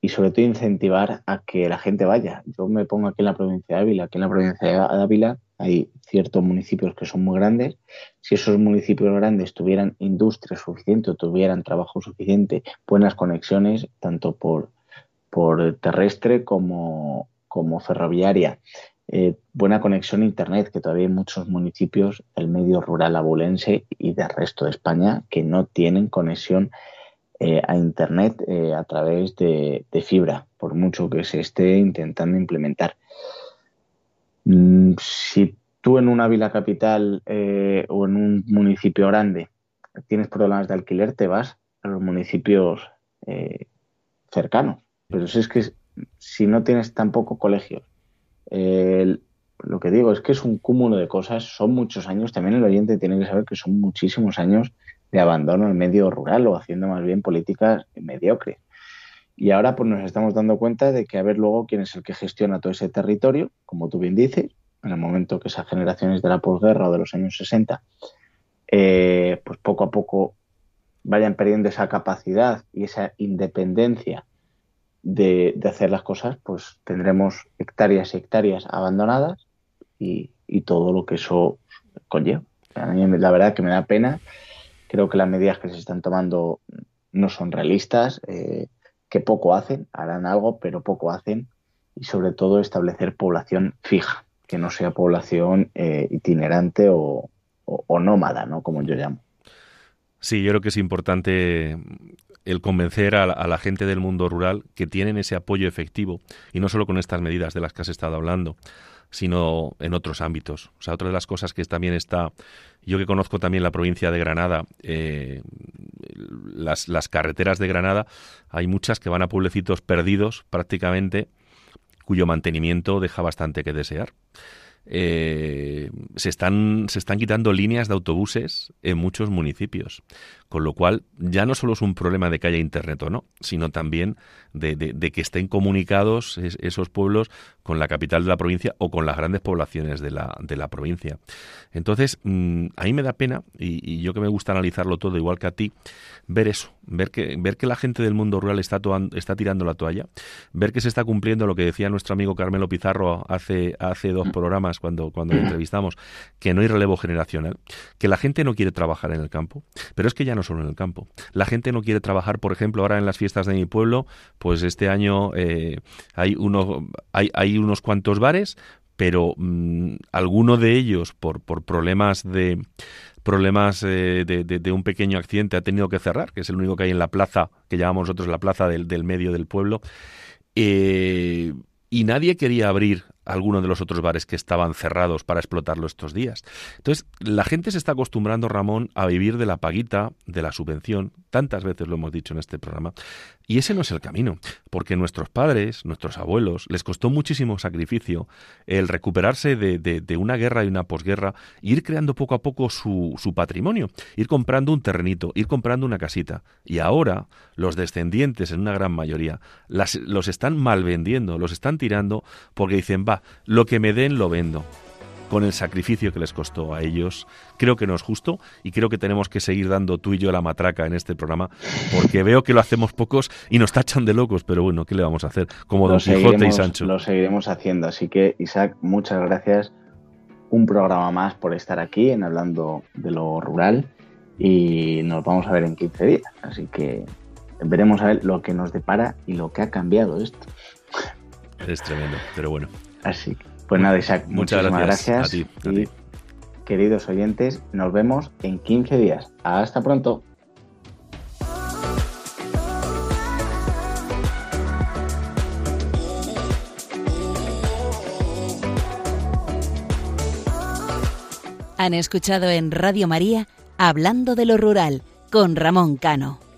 y sobre todo incentivar a que la gente vaya. Yo me pongo aquí en la provincia de Ávila. Aquí en la provincia de Ávila hay ciertos municipios que son muy grandes. Si esos municipios grandes tuvieran industria suficiente o tuvieran trabajo suficiente, buenas conexiones, tanto por, por terrestre como, como ferroviaria, eh, buena conexión a Internet, que todavía hay muchos municipios del medio rural abulense y del resto de España que no tienen conexión eh, a Internet eh, a través de, fibra, por mucho que se esté intentando implementar. Mm, si tú en una vila capital eh, o en un municipio grande tienes problemas de alquiler, te vas a los municipios cercanos. Pero si es que si no tienes tampoco colegios, lo que digo es que es un cúmulo de cosas, son muchos años, también el oyente tiene que saber que son muchísimos años de abandono el medio rural o haciendo más bien políticas mediocres. Y ahora pues nos estamos dando cuenta de que a ver luego quién es el que gestiona todo ese territorio, como tú bien dices, en el momento que esas generaciones de la posguerra o de los años 60, eh, pues poco a poco vayan perdiendo esa capacidad y esa independencia de, hacer las cosas, pues tendremos hectáreas y hectáreas abandonadas y, y todo lo que eso conlleva. A mí la verdad que me da pena Creo que las medidas que se están tomando no son realistas, eh, que poco hacen, harán algo, pero poco hacen, y sobre todo establecer población fija, que no sea población eh, itinerante o, nómada, ¿no? Como yo llamo. Sí, yo creo que es importante el convencer a la, gente del mundo rural que tienen ese apoyo efectivo, y no solo con estas medidas de las que has estado hablando, sino en otros ámbitos. O sea, otra de las cosas que también está, yo que conozco también la provincia de Granada, eh, las, las carreteras de Granada, hay muchas que van a pueblecitos perdidos prácticamente, cuyo mantenimiento deja bastante que desear. Eh, se, están, se están quitando líneas de autobuses en muchos municipios. Con lo cual, ya no solo es un problema de que haya Internet o no, sino también de, que estén comunicados esos pueblos con la capital de la provincia o con las grandes poblaciones de la, de la provincia. Entonces, mm, a mí me da pena, y, yo que me gusta analizarlo todo igual que a ti, ver eso, ver que, ver que la gente del mundo rural está, está tirando la toalla, ver que se está cumpliendo lo que decía nuestro amigo Carmelo Pizarro hace, hace dos mm. programas cuando, cuando le entrevistamos, que no hay relevo generacional, que la gente no quiere trabajar en el campo, pero es que ya no solo en el campo. La gente no quiere trabajar, por ejemplo, ahora en las fiestas de mi pueblo, pues este año eh, hay, uno, hay, unos cuantos bares, pero mm, alguno de ellos por, por problemas de problemas eh, de, un pequeño accidente ha tenido que cerrar, que es el único que hay en la plaza, que llamamos nosotros la plaza del, del medio del pueblo. Eh, y nadie quería abrir alguno de los otros bares que estaban cerrados para explotarlo estos días. Entonces, la gente se está acostumbrando, Ramón, a vivir de la paguita, de la subvención, tantas veces lo hemos dicho en este programa, y ese no es el camino, porque nuestros padres, nuestros abuelos, les costó muchísimo sacrificio el recuperarse de, de, una guerra y una posguerra, ir creando poco a poco su, su patrimonio, ir comprando un terrenito, ir comprando una casita, y ahora los descendientes, en una gran mayoría, las, los están mal vendiendo, los están tirando porque dicen, va, lo que me den lo vendo con el sacrificio que les costó a ellos. Creo que no es justo y creo que tenemos que seguir dando tú y yo la matraca en este programa porque veo que lo hacemos pocos y nos tachan de locos, pero bueno, ¿qué le vamos a hacer? Como Don Quijote y Sancho. Lo seguiremos haciendo, así que Isaac, muchas gracias. Un programa más por estar aquí en Hablando de lo Rural y nos vamos a ver en 15 días, así que veremos a ver lo que nos depara y lo que ha cambiado esto. Es tremendo, pero bueno. Así pues nada, Isaac, muchas gracias. A ti, y, queridos oyentes, nos vemos en 15 días. Hasta pronto. Han escuchado en Radio María Hablando de lo Rural con Ramón Cano.